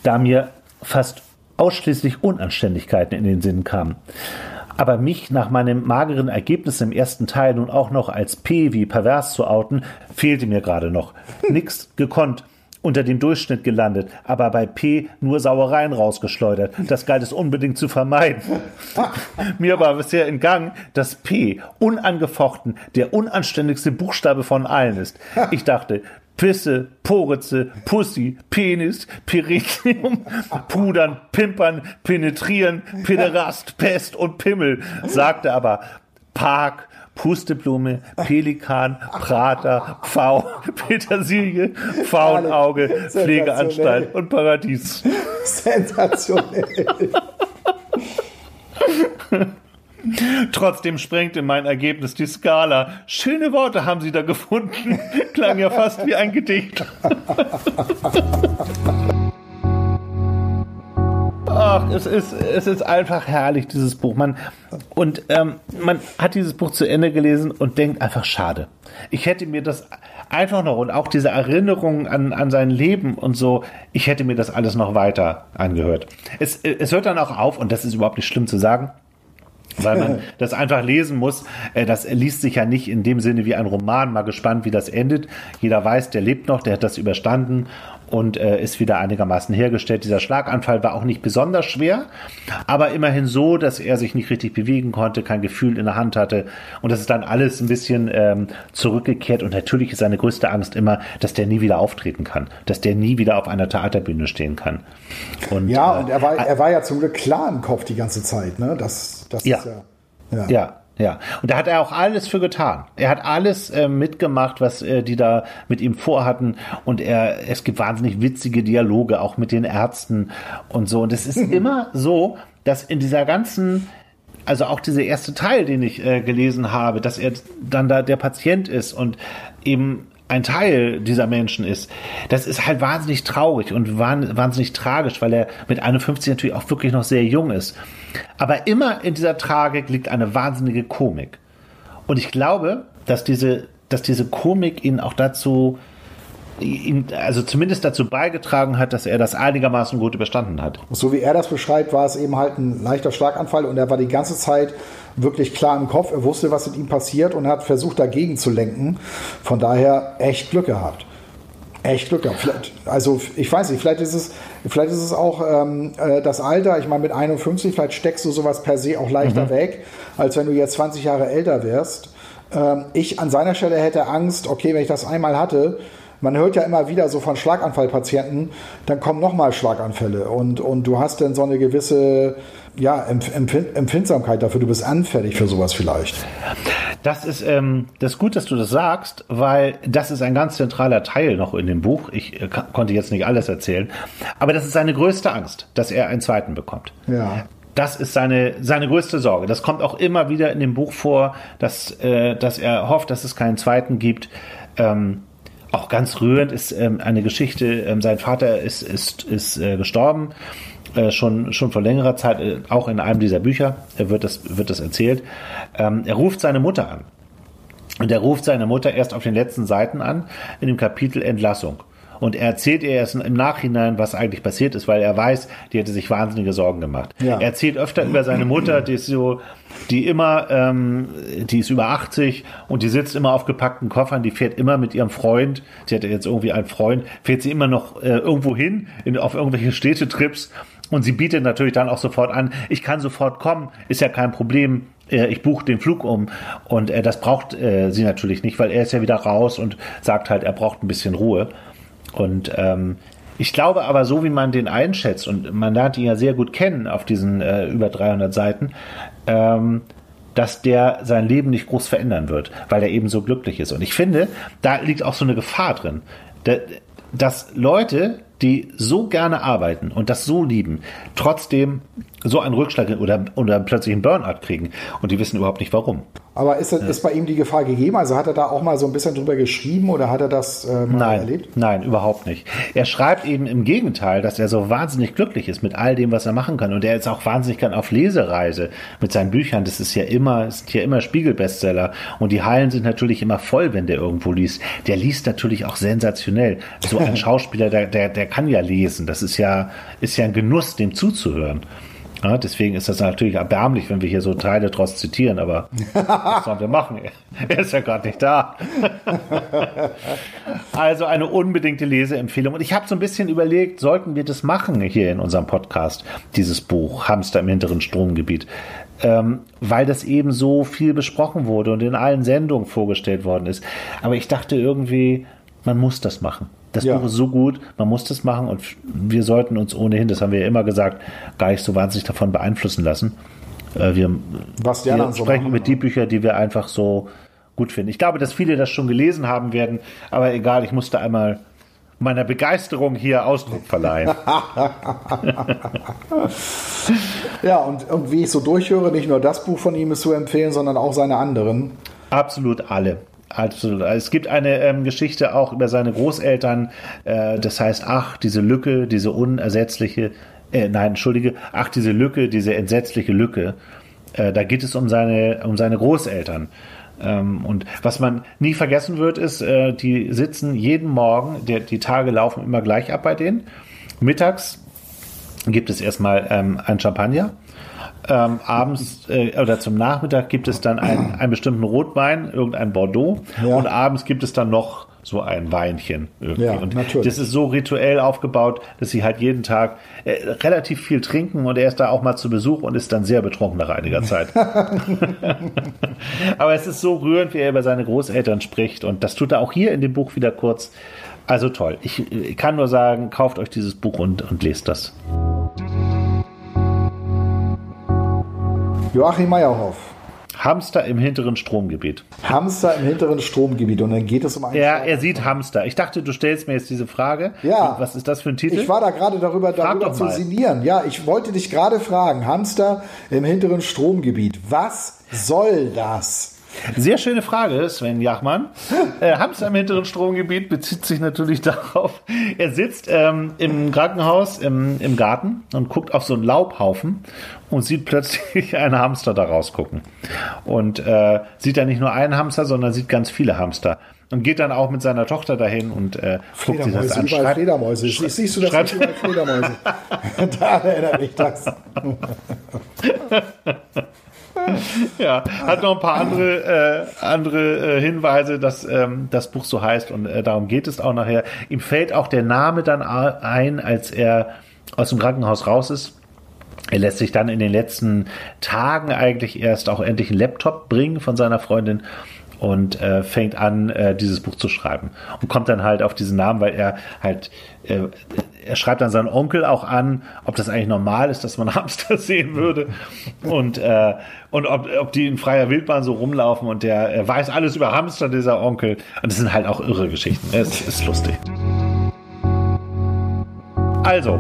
da mir fast ausschließlich Unanständigkeiten in den Sinn kamen. Aber mich nach meinem mageren Ergebnis im ersten Teil nun auch noch als P wie pervers zu outen, fehlte mir gerade noch. Nix gekonnt unter dem Durchschnitt gelandet, aber bei P nur Sauereien rausgeschleudert. Das galt es unbedingt zu vermeiden. *laughs* Mir war bisher entgangen, dass P unangefochten der unanständigste Buchstabe von allen ist. Ich dachte, Pisse, Poritze, Pussy, Penis, Peritium, *laughs* Pudern, Pimpern, Penetrieren, Pederast, Pest und Pimmel, sagte aber Park, Pusteblume, Pelikan, Prater, Pfau, Petersilie, Faunauge, Pflegeanstalt und Paradies. Sensationell. Trotzdem sprengte mein Ergebnis die Skala. Schöne Worte haben Sie da gefunden. Klang ja fast wie ein Gedicht. *laughs* Ach, es ist, es ist einfach herrlich, dieses Buch. Man, und ähm, man hat dieses Buch zu Ende gelesen und denkt einfach, schade. Ich hätte mir das einfach noch und auch diese Erinnerungen an, an sein Leben und so, ich hätte mir das alles noch weiter angehört. Es, es hört dann auch auf, und das ist überhaupt nicht schlimm zu sagen, weil man *laughs* das einfach lesen muss. Äh, das liest sich ja nicht in dem Sinne wie ein Roman. Mal gespannt, wie das endet. Jeder weiß, der lebt noch, der hat das überstanden und äh, ist wieder einigermaßen hergestellt. Dieser Schlaganfall war auch nicht besonders schwer, aber immerhin so, dass er sich nicht richtig bewegen konnte, kein Gefühl in der Hand hatte und das ist dann alles ein bisschen ähm, zurückgekehrt und natürlich ist seine größte Angst immer, dass der nie wieder auftreten kann, dass der nie wieder auf einer Theaterbühne stehen kann. Und, ja, äh, und er war, er war ja zum Glück klar im Kopf die ganze Zeit, ne? Das, das ja. ist ja. Ja. ja. Ja, und da hat er auch alles für getan. Er hat alles äh, mitgemacht, was äh, die da mit ihm vorhatten. Und er, es gibt wahnsinnig witzige Dialoge, auch mit den Ärzten und so. Und es ist *laughs* immer so, dass in dieser ganzen, also auch dieser erste Teil, den ich äh, gelesen habe, dass er dann da der Patient ist und eben ein Teil dieser Menschen ist, das ist halt wahnsinnig traurig und wahnsinnig tragisch, weil er mit 51 natürlich auch wirklich noch sehr jung ist. Aber immer in dieser Tragik liegt eine wahnsinnige Komik. Und ich glaube, dass diese, dass diese Komik ihn auch dazu, ihn, also zumindest dazu beigetragen hat, dass er das einigermaßen gut überstanden hat. So wie er das beschreibt, war es eben halt ein leichter Schlaganfall und er war die ganze Zeit wirklich klar im Kopf. Er wusste, was mit ihm passiert und hat versucht, dagegen zu lenken. Von daher echt Glück gehabt. Echt Glück gehabt. Vielleicht, also ich weiß nicht, vielleicht ist es, vielleicht ist es auch ähm, äh, das Alter. Ich meine, mit 51, vielleicht steckst du sowas per se auch leichter mhm. weg, als wenn du jetzt 20 Jahre älter wärst. Ähm, ich an seiner Stelle hätte Angst, okay, wenn ich das einmal hatte, man hört ja immer wieder so von Schlaganfallpatienten, dann kommen nochmal Schlaganfälle und, und du hast dann so eine gewisse ja, Empfindsamkeit dafür, du bist anfällig für sowas vielleicht. Das ist, ähm, das ist gut, dass du das sagst, weil das ist ein ganz zentraler Teil noch in dem Buch. Ich äh, konnte jetzt nicht alles erzählen, aber das ist seine größte Angst, dass er einen zweiten bekommt. Ja. Das ist seine, seine größte Sorge. Das kommt auch immer wieder in dem Buch vor, dass, äh, dass er hofft, dass es keinen zweiten gibt. Ähm, auch ganz rührend ist ähm, eine Geschichte, ähm, sein Vater ist, ist, ist äh, gestorben, äh, schon, schon vor längerer Zeit, äh, auch in einem dieser Bücher äh, wird, das, wird das erzählt. Ähm, er ruft seine Mutter an. Und er ruft seine Mutter erst auf den letzten Seiten an, in dem Kapitel Entlassung. Und er erzählt ihr erst im Nachhinein, was eigentlich passiert ist, weil er weiß, die hätte sich wahnsinnige Sorgen gemacht. Ja. Er erzählt öfter über seine Mutter, die ist so, die immer, ähm, die ist über 80 und die sitzt immer auf gepackten Koffern, die fährt immer mit ihrem Freund, sie hatte jetzt irgendwie einen Freund, fährt sie immer noch äh, irgendwo hin, in, auf irgendwelche Städtetrips und sie bietet natürlich dann auch sofort an, ich kann sofort kommen, ist ja kein Problem, äh, ich buche den Flug um und äh, das braucht äh, sie natürlich nicht, weil er ist ja wieder raus und sagt halt, er braucht ein bisschen Ruhe. Und ähm, Ich glaube aber, so wie man den einschätzt, und man lernt ihn ja sehr gut kennen auf diesen äh, über 300 Seiten, ähm, dass der sein Leben nicht groß verändern wird, weil er eben so glücklich ist. Und ich finde, da liegt auch so eine Gefahr drin, dass Leute, die so gerne arbeiten und das so lieben, trotzdem so einen Rückschlag oder, oder plötzlich einen Burnout kriegen und die wissen überhaupt nicht warum. Aber ist, ist bei ihm die Gefahr gegeben? Also hat er da auch mal so ein bisschen drüber geschrieben oder hat er das äh, nein, erlebt? Nein, überhaupt nicht. Er schreibt eben im Gegenteil, dass er so wahnsinnig glücklich ist mit all dem, was er machen kann. Und er ist auch wahnsinnig gern auf Lesereise mit seinen Büchern. Das ist ja immer, sind ja immer Spiegelbestseller. Und die Hallen sind natürlich immer voll, wenn der irgendwo liest. Der liest natürlich auch sensationell. So ein *laughs* Schauspieler, der, der, der kann ja lesen. Das ist ja, ist ja ein Genuss, dem zuzuhören. Ja, deswegen ist das natürlich erbärmlich, wenn wir hier so Teile draus zitieren, aber was sollen wir machen? *laughs* Er ist ja gerade nicht da. *laughs* also eine unbedingte Leseempfehlung. Und ich habe so ein bisschen überlegt, sollten wir das machen hier in unserem Podcast, dieses Buch Hamster im hinteren Stromgebiet. Ähm, weil das eben so viel besprochen wurde und in allen Sendungen vorgestellt worden ist. Aber ich dachte irgendwie, man muss das machen. Das ja. Buch ist so gut, man muss das machen und wir sollten uns ohnehin, das haben wir ja immer gesagt, gar nicht so wahnsinnig davon beeinflussen lassen. Äh, wir, Was wir so sprechen machen, über die Bücher, die wir einfach so gut finden. Ich glaube, dass viele das schon gelesen haben werden, aber egal, ich musste einmal meiner Begeisterung hier Ausdruck verleihen. *laughs* ja, und, und wie ich so durchhöre, nicht nur das Buch von ihm ist zu empfehlen, sondern auch seine anderen. Absolut alle. Absolut. Es gibt eine ähm, Geschichte auch über seine Großeltern. Äh, das heißt, ach, diese Lücke, diese unersetzliche, äh, nein, entschuldige, ach, diese Lücke, diese entsetzliche Lücke. Äh, da geht es um seine, um seine Großeltern. Ähm, und was man nie vergessen wird, ist, äh, die sitzen jeden Morgen, der, die Tage laufen immer gleich ab bei denen. Mittags gibt es erstmal ähm, ein Champagner ähm, abends äh, oder zum Nachmittag gibt es dann einen, einen bestimmten Rotwein, irgendein Bordeaux. Ja. Und abends gibt es dann noch so ein Weinchen irgendwie. Ja, und natürlich. das ist so rituell aufgebaut, dass sie halt jeden Tag äh, relativ viel trinken und er ist da auch mal zu Besuch und ist dann sehr betrunken nach einiger Zeit. *laughs* Aber es ist so rührend, wie er über seine Großeltern spricht und das tut er auch hier in dem Buch wieder kurz. Also toll. Ich, ich kann nur sagen, kauft euch dieses Buch und, und lest das. Joachim Meyerhoff. Hamster im hinteren Stromgebiet. Hamster im hinteren Stromgebiet. Und dann geht es um einen. Ja, er sieht Hamster. Ich dachte, du stellst mir jetzt diese Frage. Ja. Was ist das für ein Titel? Ich war da gerade darüber, darüber zu sinnieren. Ja, ich wollte dich gerade fragen. Hamster im hinteren Stromgebiet. Was soll das? Sehr schöne Frage, Sven Jachmann. Äh, Hamster im hinteren Stromgebiet bezieht sich natürlich *laughs* darauf, er sitzt ähm, im Krankenhaus im, im Garten und guckt auf so einen Laubhaufen und sieht plötzlich *laughs* einen Hamster da rausgucken. Und äh, sieht da nicht nur einen Hamster, sondern sieht ganz viele Hamster. Und geht dann auch mit seiner Tochter dahin und äh, guckt sich das an. Überall Fledermäuse. Siehst du das überall Fledermäuse? *laughs* da erinnert mich das. *laughs* ja, hat noch ein paar andere, äh, andere äh, Hinweise, dass ähm, das Buch so heißt und äh, darum geht es auch nachher. Ihm fällt auch der Name dann ein, als er aus dem Krankenhaus raus ist. Er lässt sich dann in den letzten Tagen eigentlich erst auch endlich einen Laptop bringen von seiner Freundin und äh, fängt an, äh, dieses Buch zu schreiben. Und kommt dann halt auf diesen Namen, weil er halt, äh, er schreibt dann seinen Onkel auch an, ob das eigentlich normal ist, dass man *laughs* Hamster sehen würde. Und, äh, und ob, ob die in freier Wildbahn so rumlaufen und der er weiß alles über Hamster, dieser Onkel. Und das sind halt auch irre Geschichten. Es ist lustig. Also,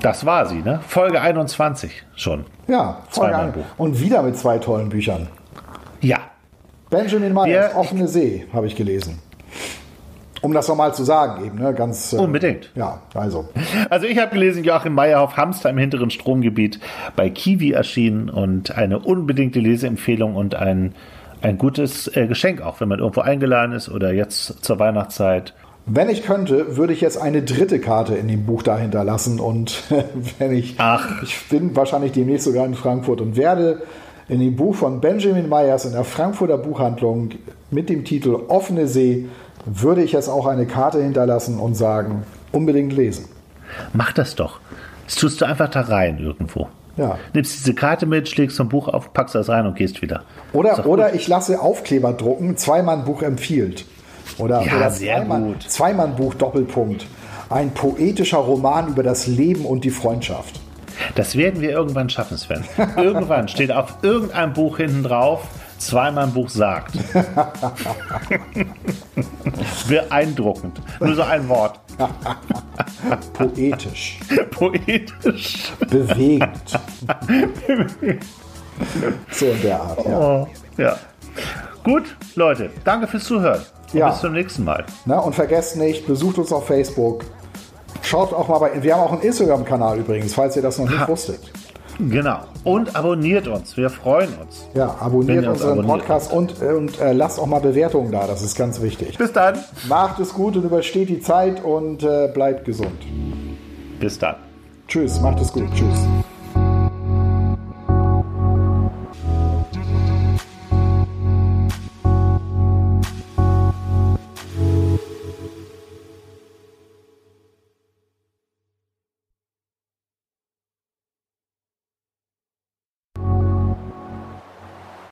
das war sie, ne? Folge 21 schon. Ja, Folge ein. Und wieder mit zwei tollen Büchern. Ja, Benjamin Myers, Offene See, habe ich gelesen. Um das nochmal zu sagen, eben, ne? Ganz. Äh, Unbedingt. Ja, also. Also ich habe gelesen, Joachim Meyerhoff, Hamster im hinteren Stromgebiet bei Kiwi erschienen und eine unbedingte Leseempfehlung und ein, ein gutes äh, Geschenk auch, wenn man irgendwo eingeladen ist oder jetzt zur Weihnachtszeit. Wenn ich könnte, würde ich jetzt eine dritte Karte in dem Buch dahinter lassen und *laughs* wenn ich, Ach. ich bin wahrscheinlich demnächst sogar in Frankfurt und werde in dem Buch von Benjamin Myers in der Frankfurter Buchhandlung mit dem Titel Offene See würde ich jetzt auch eine Karte hinterlassen und sagen, unbedingt lesen. Mach das doch. Das tust du einfach da rein irgendwo. Ja. Nimmst diese Karte mit, schlägst so ein Buch auf, packst das rein und gehst wieder. Oder, oder ich lasse Aufkleber drucken, Zweimann Buch empfiehlt. Oder, ja, oder sehr Zweimann, Doppelpunkt. Ein poetischer Roman über das Leben und die Freundschaft. Das werden wir irgendwann schaffen, Sven. Irgendwann steht auf irgendeinem Buch hinten drauf, zweimal ein Buch sagt. *laughs* Beeindruckend. Nur so ein Wort. Poetisch. Poetisch. Bewegend. so in der Art, ja. Oh, ja. Gut, Leute, danke fürs Zuhören. Und Ja. Bis zum nächsten Mal. Na, und vergesst nicht, besucht uns auf Facebook. Schaut auch mal bei. Wir haben auch einen Instagram-Kanal übrigens, falls ihr das noch nicht wusstet. Genau. Und abonniert uns. Wir freuen uns. Ja, abonniert uns unseren abonniert. Podcast und, und äh, lasst auch mal Bewertungen da. Das ist ganz wichtig. Bis dann. Macht es gut und übersteht die Zeit und äh, bleibt gesund. Bis dann. Tschüss, macht es gut. Tschüss.